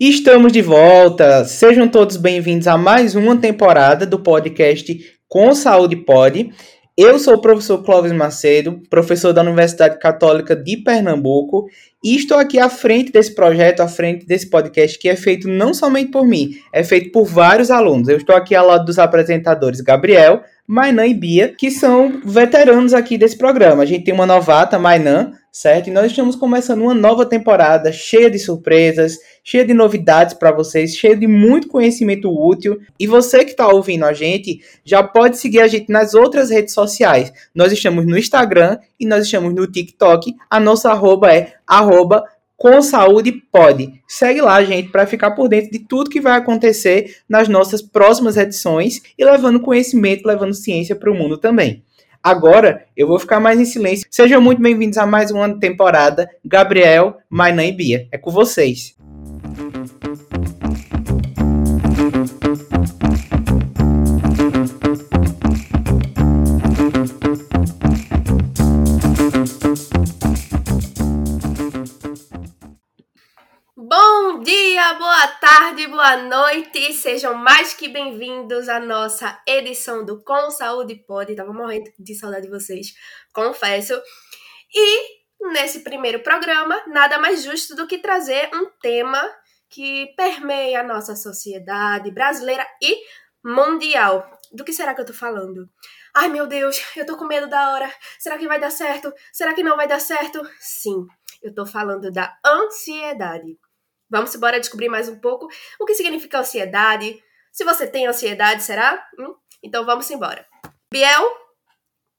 Estamos de volta. Sejam todos bem-vindos a mais uma temporada do podcast Com Saúde Pode. Eu sou o professor Clóvis Macedo, professor da Universidade Católica de Pernambuco, e estou aqui à frente desse projeto, à frente desse podcast, que é feito não somente por mim, é feito por vários alunos. Eu estou aqui ao lado dos apresentadores Gabriel, Mainan e Bia, que são veteranos aqui desse programa. A gente tem uma novata, Mainan, certo? E nós estamos começando uma nova temporada cheia de surpresas, cheia de novidades para vocês, cheia de muito conhecimento útil. E você que está ouvindo a gente já pode seguir a gente nas outras redes sociais. Nós estamos no Instagram e nós estamos no TikTok. A nossa arroba é arroba com saúde pode. Segue lá, gente, para ficar por dentro de tudo que vai acontecer nas nossas próximas edições e levando conhecimento, levando ciência para o mundo também. Agora eu vou ficar mais em silêncio. Sejam muito bem-vindos a mais uma temporada. Gabriel, Mainã e Bia. É com vocês. Dia, boa tarde, boa noite. Sejam mais que bem-vindos à nossa edição do Com Saúde Pode. Tava morrendo de saudade de vocês, confesso. E nesse primeiro programa, nada mais justo do que trazer um tema que permeia a nossa sociedade brasileira e mundial. Do que será que eu tô falando? Ai, meu Deus, eu tô com medo da hora. Será que vai dar certo? Será que não vai dar certo? Sim, eu tô falando da ansiedade. Vamos embora descobrir mais um pouco o que significa ansiedade. Se você tem ansiedade, será? Hum? Então vamos embora. Biel,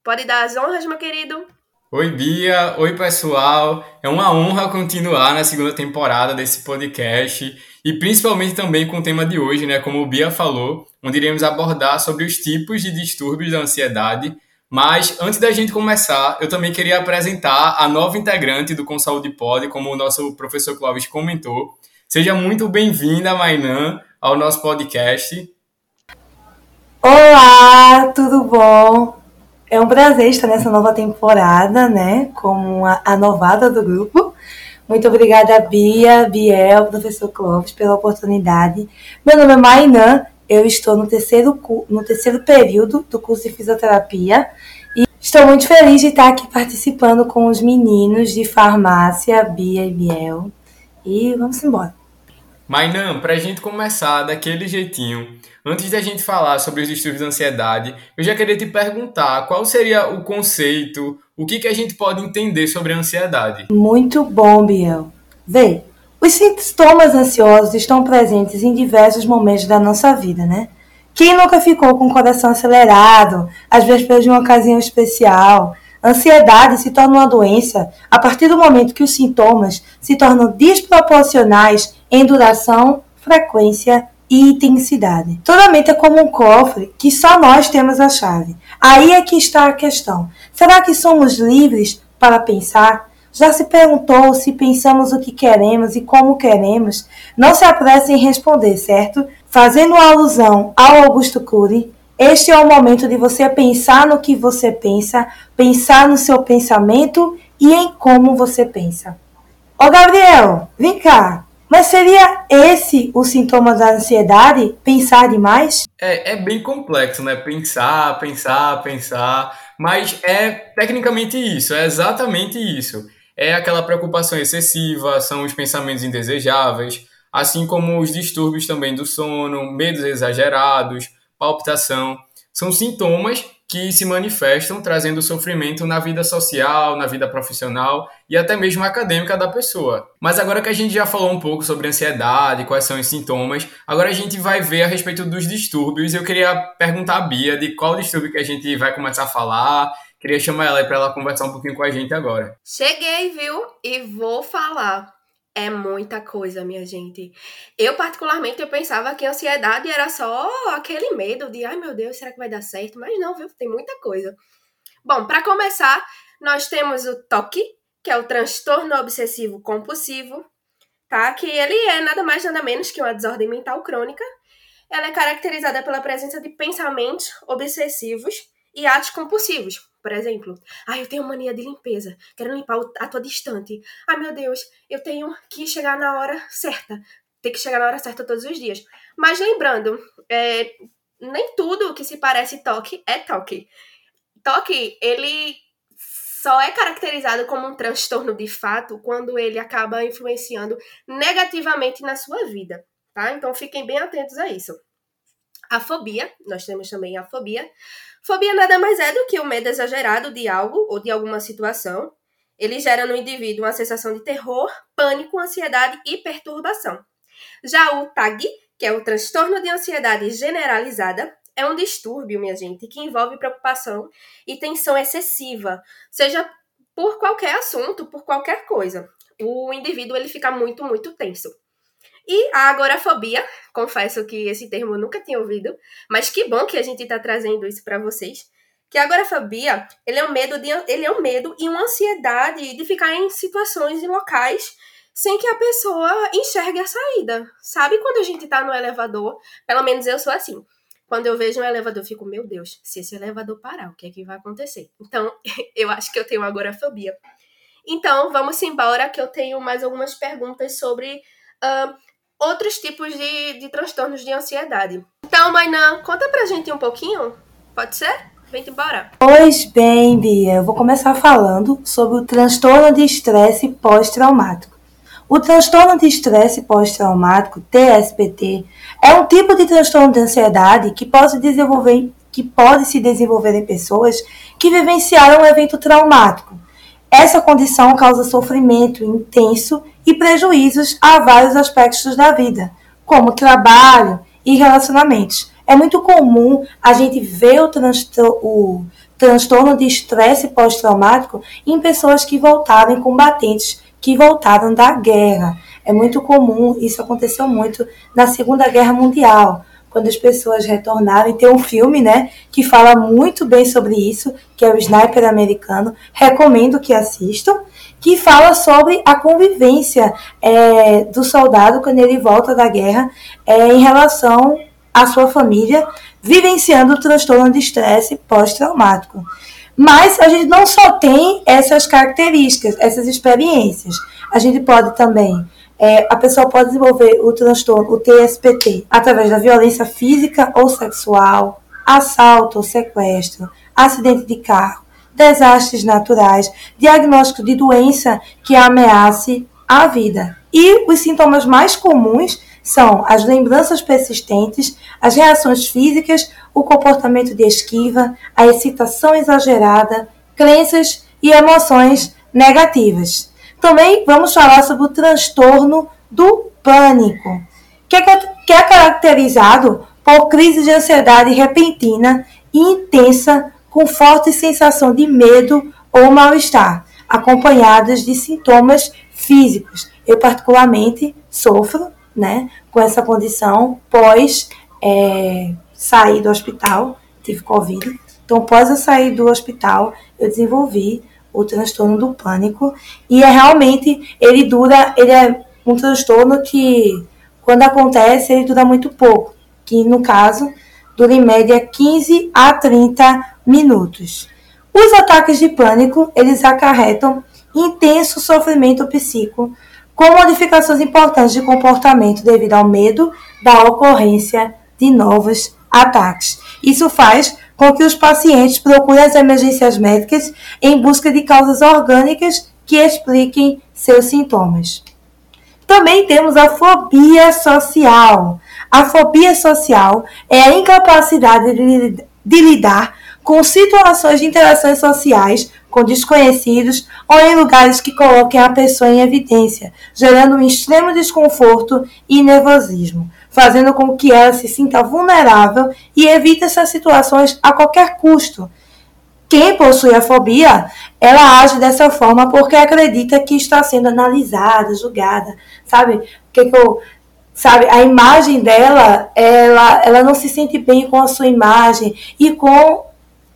pode dar as honras, meu querido. Oi, Bia. Oi, pessoal. É uma honra continuar na segunda temporada desse podcast e principalmente também com o tema de hoje, né? Como o Bia falou, onde iremos abordar sobre os tipos de distúrbios da ansiedade. Mas antes da gente começar, eu também queria apresentar a nova integrante do Com Saúde Pod, como o nosso professor Clóvis comentou. Seja muito bem-vinda, Mainã, ao nosso podcast. Olá, tudo bom? É um prazer estar nessa nova temporada, né? Como a, novada do grupo. Muito obrigada, Bia, Biel, professor Clóvis, pela oportunidade. Meu nome é Mainã, eu estou no terceiro, no terceiro período do curso de fisioterapia e estou muito feliz de estar aqui participando com os meninos de farmácia, Bia e Biel. E vamos embora. Mainan, para a gente começar daquele jeitinho, antes da gente falar sobre os distúrbios de ansiedade, eu já queria te perguntar qual seria o conceito, o que, que a gente pode entender sobre a ansiedade? Muito bom, Biel. Vê, os sintomas ansiosos estão presentes em diversos momentos da nossa vida, né? Quem nunca ficou com o coração acelerado, às vésperas de uma ocasião especial, Ansiedade se torna uma doença a partir do momento que os sintomas se tornam desproporcionais em duração, frequência e intensidade. Toda mente é como um cofre que só nós temos a chave. Aí é que está a questão. Será que somos livres para pensar? Já se perguntou se pensamos o que queremos e como queremos? Não se apresse em responder, certo? Fazendo alusão ao Augusto Cury, este é o momento de você pensar no que você pensa, pensar no seu pensamento e em como você pensa. Ô Gabriel, vem cá. Mas seria esse o sintoma da ansiedade? Pensar demais? É, é bem complexo, né? Pensar, pensar, pensar. Mas é tecnicamente isso, é exatamente isso. É aquela preocupação excessiva, são os pensamentos indesejáveis, assim como os distúrbios também do sono, medos exagerados, palpitação, são sintomas que se manifestam trazendo sofrimento na vida social, na vida profissional e até mesmo acadêmica da pessoa. Mas agora que a gente já falou um pouco sobre ansiedade, quais são os sintomas, agora a gente vai ver a respeito dos distúrbios. Eu queria perguntar a Bia de qual distúrbio que a gente vai começar a falar. Queria chamar ela para ela conversar um pouquinho com a gente agora. Cheguei, viu? E vou falar. É muita coisa, minha gente. Eu, particularmente, eu pensava que a ansiedade era só aquele medo de, ai meu Deus, será que vai dar certo? Mas não, viu? Tem muita coisa. Bom, para começar, nós temos o TOC, que é o transtorno obsessivo compulsivo, tá? Que ele é nada mais nada menos que uma desordem mental crônica. Ela é caracterizada pela presença de pensamentos obsessivos e atos compulsivos. Por exemplo, ah, eu tenho mania de limpeza, quero limpar a tua distante. Ah, meu Deus, eu tenho que chegar na hora certa. ter que chegar na hora certa todos os dias. Mas lembrando, é, nem tudo que se parece toque é toque. Toque, ele só é caracterizado como um transtorno de fato quando ele acaba influenciando negativamente na sua vida, tá? Então fiquem bem atentos a isso. A fobia, nós temos também a fobia. Fobia nada mais é do que o medo exagerado de algo ou de alguma situação. Ele gera no indivíduo uma sensação de terror, pânico, ansiedade e perturbação. Já o TAG, que é o transtorno de ansiedade generalizada, é um distúrbio, minha gente, que envolve preocupação e tensão excessiva, seja por qualquer assunto, por qualquer coisa. O indivíduo ele fica muito, muito tenso. E a agorafobia, confesso que esse termo eu nunca tinha ouvido, mas que bom que a gente está trazendo isso para vocês. Que a agorafobia, ele é um medo de, ele é um medo e uma ansiedade de ficar em situações e locais sem que a pessoa enxergue a saída. Sabe quando a gente está no elevador? Pelo menos eu sou assim. Quando eu vejo um elevador, eu fico, meu Deus, se esse elevador parar, o que é que vai acontecer? Então, eu acho que eu tenho agorafobia. Então, vamos embora, que eu tenho mais algumas perguntas sobre uh, outros tipos de, de transtornos de ansiedade. Então, Mainã, conta pra gente um pouquinho, pode ser? Vem embora. Pois bem, Bia, eu vou começar falando sobre o transtorno de estresse pós-traumático. O transtorno de estresse pós-traumático, TSPT, é um tipo de transtorno de ansiedade que pode, desenvolver, que pode se desenvolver em pessoas que vivenciaram um evento traumático. Essa condição causa sofrimento intenso e prejuízos a vários aspectos da vida, como trabalho e relacionamentos. É muito comum a gente ver o, o transtorno de estresse pós-traumático em pessoas que voltaram em combatentes que voltaram da guerra. É muito comum, isso aconteceu muito na Segunda Guerra Mundial, quando as pessoas retornaram. E tem um filme, né, que fala muito bem sobre isso, que é o Sniper Americano. Recomendo que assistam. Que fala sobre a convivência é, do soldado quando ele volta da guerra é, em relação à sua família, vivenciando o transtorno de estresse pós-traumático. Mas a gente não só tem essas características, essas experiências. A gente pode também, é, a pessoa pode desenvolver o transtorno, o TSPT, através da violência física ou sexual, assalto ou sequestro, acidente de carro, desastres naturais, diagnóstico de doença que ameace a vida. E os sintomas mais comuns são as lembranças persistentes, as reações físicas, o comportamento de esquiva, a excitação exagerada, crenças e emoções negativas. Também vamos falar sobre o transtorno do pânico, que é, que é caracterizado por crise de ansiedade repentina e intensa, com forte sensação de medo ou mal-estar, acompanhadas de sintomas físicos. Eu, particularmente, sofro né, com essa condição pós é, sair do hospital, tive Covid. Então, após eu sair do hospital, eu desenvolvi o transtorno do pânico e é realmente ele dura, ele é um transtorno que quando acontece ele dura muito pouco, que no caso dura em média 15 a 30 minutos. Os ataques de pânico, eles acarretam intenso sofrimento psíquico com modificações importantes de comportamento devido ao medo da ocorrência de novos ataques. Isso faz com que os pacientes procurem as emergências médicas em busca de causas orgânicas que expliquem seus sintomas. Também temos a fobia social. A fobia social é a incapacidade de, de lidar com situações de interações sociais com desconhecidos ou em lugares que coloquem a pessoa em evidência, gerando um extremo desconforto e nervosismo, fazendo com que ela se sinta vulnerável e evite essas situações a qualquer custo. Quem possui a fobia, ela age dessa forma porque acredita que está sendo analisada, julgada, sabe? Que, que eu, sabe, a imagem dela, ela, ela não se sente bem com a sua imagem e com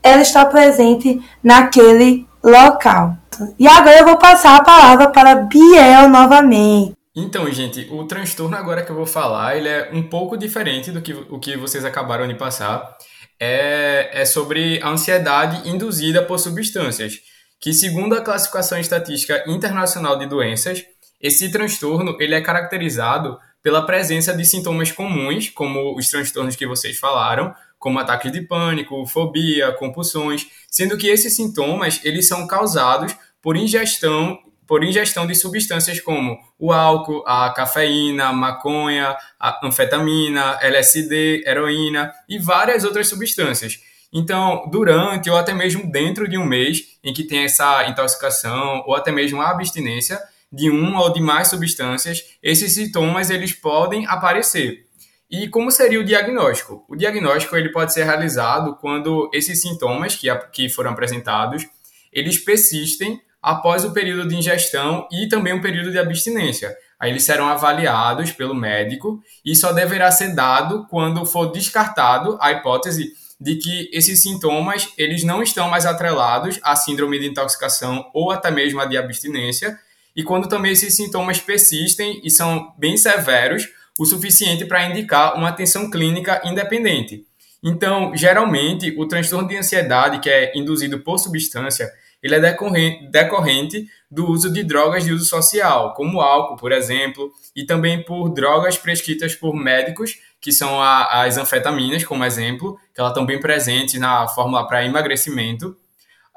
ela está presente naquele local. E agora eu vou passar a palavra para Biel novamente. Então, gente, o transtorno agora que eu vou falar, ele é um pouco diferente do que o que vocês acabaram de passar. É, é sobre a ansiedade induzida por substâncias, que segundo a classificação estatística internacional de doenças, esse transtorno ele é caracterizado pela presença de sintomas comuns, como os transtornos que vocês falaram, como ataques de pânico, fobia, compulsões, sendo que esses sintomas eles são causados por ingestão por ingestão de substâncias como o álcool, a cafeína, a maconha, a anfetamina, LSD, heroína e várias outras substâncias. Então, durante ou até mesmo dentro de um mês em que tem essa intoxicação ou até mesmo a abstinência de uma ou de mais substâncias, esses sintomas eles podem aparecer. E como seria o diagnóstico? O diagnóstico ele pode ser realizado quando esses sintomas que, que foram apresentados, eles persistem após o período de ingestão e também um período de abstinência. Aí eles serão avaliados pelo médico e só deverá ser dado quando for descartado a hipótese de que esses sintomas eles não estão mais atrelados à síndrome de intoxicação ou até mesmo à de abstinência, e quando também esses sintomas persistem e são bem severos, o suficiente para indicar uma atenção clínica independente. Então, geralmente, o transtorno de ansiedade que é induzido por substância, ele é decorrente, decorrente do uso de drogas de uso social, como álcool, por exemplo, e também por drogas prescritas por médicos, que são a, as anfetaminas, como exemplo, que elas estão bem presentes na fórmula para emagrecimento.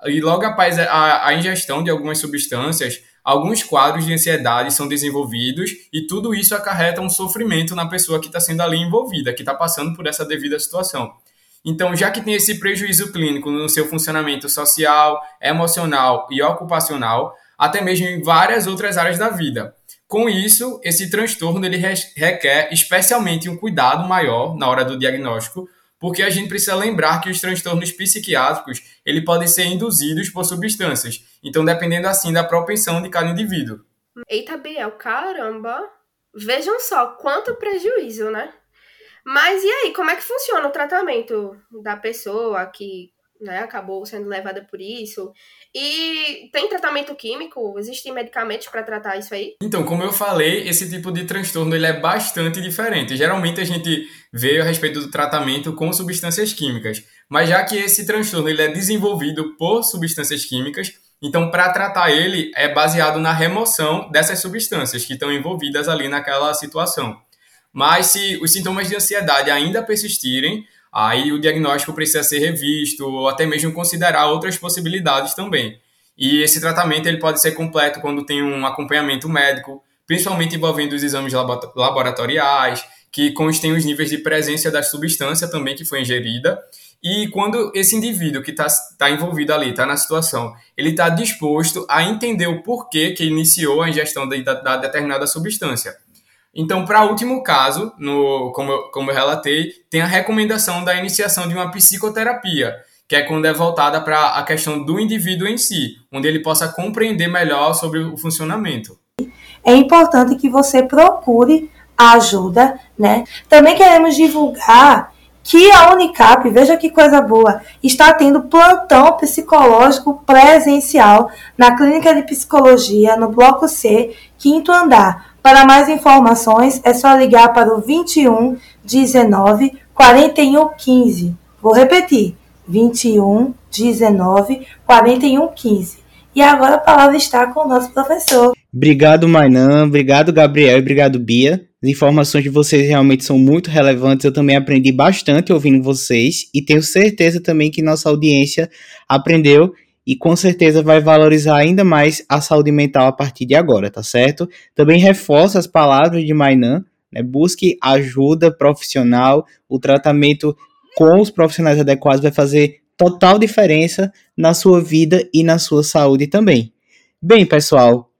E logo após a, a ingestão de algumas substâncias, alguns quadros de ansiedade são desenvolvidos e tudo isso acarreta um sofrimento na pessoa que está sendo ali envolvida, que está passando por essa devida situação. Então, já que tem esse prejuízo clínico no seu funcionamento social, emocional e ocupacional, até mesmo em várias outras áreas da vida. Com isso, esse transtorno ele requer especialmente um cuidado maior na hora do diagnóstico, porque a gente precisa lembrar que os transtornos psiquiátricos ele podem ser induzidos por substâncias, então dependendo assim da propensão de cada indivíduo. Eita, Biel, caramba! Vejam só quanto prejuízo, né? Mas e aí, como é que funciona o tratamento da pessoa que né, acabou sendo levada por isso? E tem tratamento químico? Existem medicamentos para tratar isso aí? Então, como eu falei, esse tipo de transtorno ele é bastante diferente. Geralmente a gente vê a respeito do tratamento com substâncias químicas, mas já que esse transtorno ele é desenvolvido por substâncias químicas, então para tratar ele é baseado na remoção dessas substâncias que estão envolvidas ali naquela situação. Mas se os sintomas de ansiedade ainda persistirem, aí o diagnóstico precisa ser revisto ou até mesmo considerar outras possibilidades também. E esse tratamento ele pode ser completo quando tem um acompanhamento médico, principalmente envolvendo os exames laboratoriais, que constem os níveis de presença da substância também que foi ingerida. E quando esse indivíduo que está tá envolvido ali, está na situação, ele está disposto a entender o porquê que iniciou a ingestão da, da determinada substância. Então, para último caso, no, como, eu, como eu relatei, tem a recomendação da iniciação de uma psicoterapia, que é quando é voltada para a questão do indivíduo em si, onde ele possa compreender melhor sobre o funcionamento. É importante que você procure ajuda, né? Também queremos divulgar que a Unicap, veja que coisa boa, está tendo plantão psicológico presencial na Clínica de Psicologia, no Bloco C, quinto andar. Para mais informações, é só ligar para o 21 19 41 15. Vou repetir: 21 19 41 15. E agora a palavra está com o nosso professor. Obrigado, Mainan. Obrigado, Gabriel. Obrigado, Bia. As informações de vocês realmente são muito relevantes. Eu também aprendi bastante ouvindo vocês e tenho certeza também que nossa audiência aprendeu e com certeza vai valorizar ainda mais a saúde mental a partir de agora, tá certo? Também reforça as palavras de Mainan, né? busque ajuda profissional, o tratamento com os profissionais adequados vai fazer total diferença na sua vida e na sua saúde também. Bem, pessoal,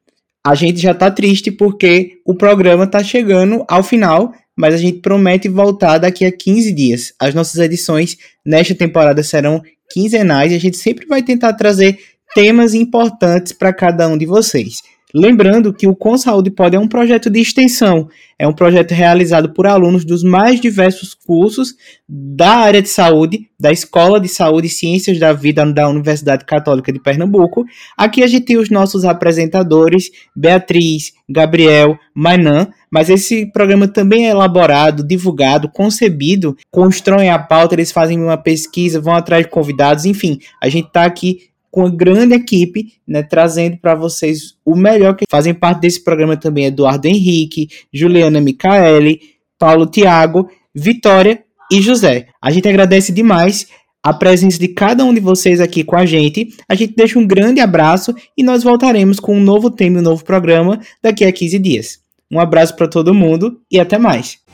a gente já tá triste porque o programa tá chegando ao final, mas a gente promete voltar daqui a 15 dias. As nossas edições nesta temporada serão quinzenais e a gente sempre vai tentar trazer temas importantes para cada um de vocês. Lembrando que o Com Saúde Pode é um projeto de extensão, é um projeto realizado por alunos dos mais diversos cursos da área de saúde, da Escola de Saúde e Ciências da Vida da Universidade Católica de Pernambuco. Aqui a gente tem os nossos apresentadores, Beatriz, Gabriel, Mainan, mas esse programa também é elaborado, divulgado, concebido, constroem a pauta, eles fazem uma pesquisa, vão atrás de convidados, enfim, a gente está aqui com uma grande equipe, né, trazendo para vocês o melhor que fazem parte desse programa também Eduardo Henrique, Juliana Micaeli, Paulo Tiago, Vitória e José. A gente agradece demais a presença de cada um de vocês aqui com a gente. A gente deixa um grande abraço e nós voltaremos com um novo tema e um novo programa daqui a 15 dias. Um abraço para todo mundo e até mais.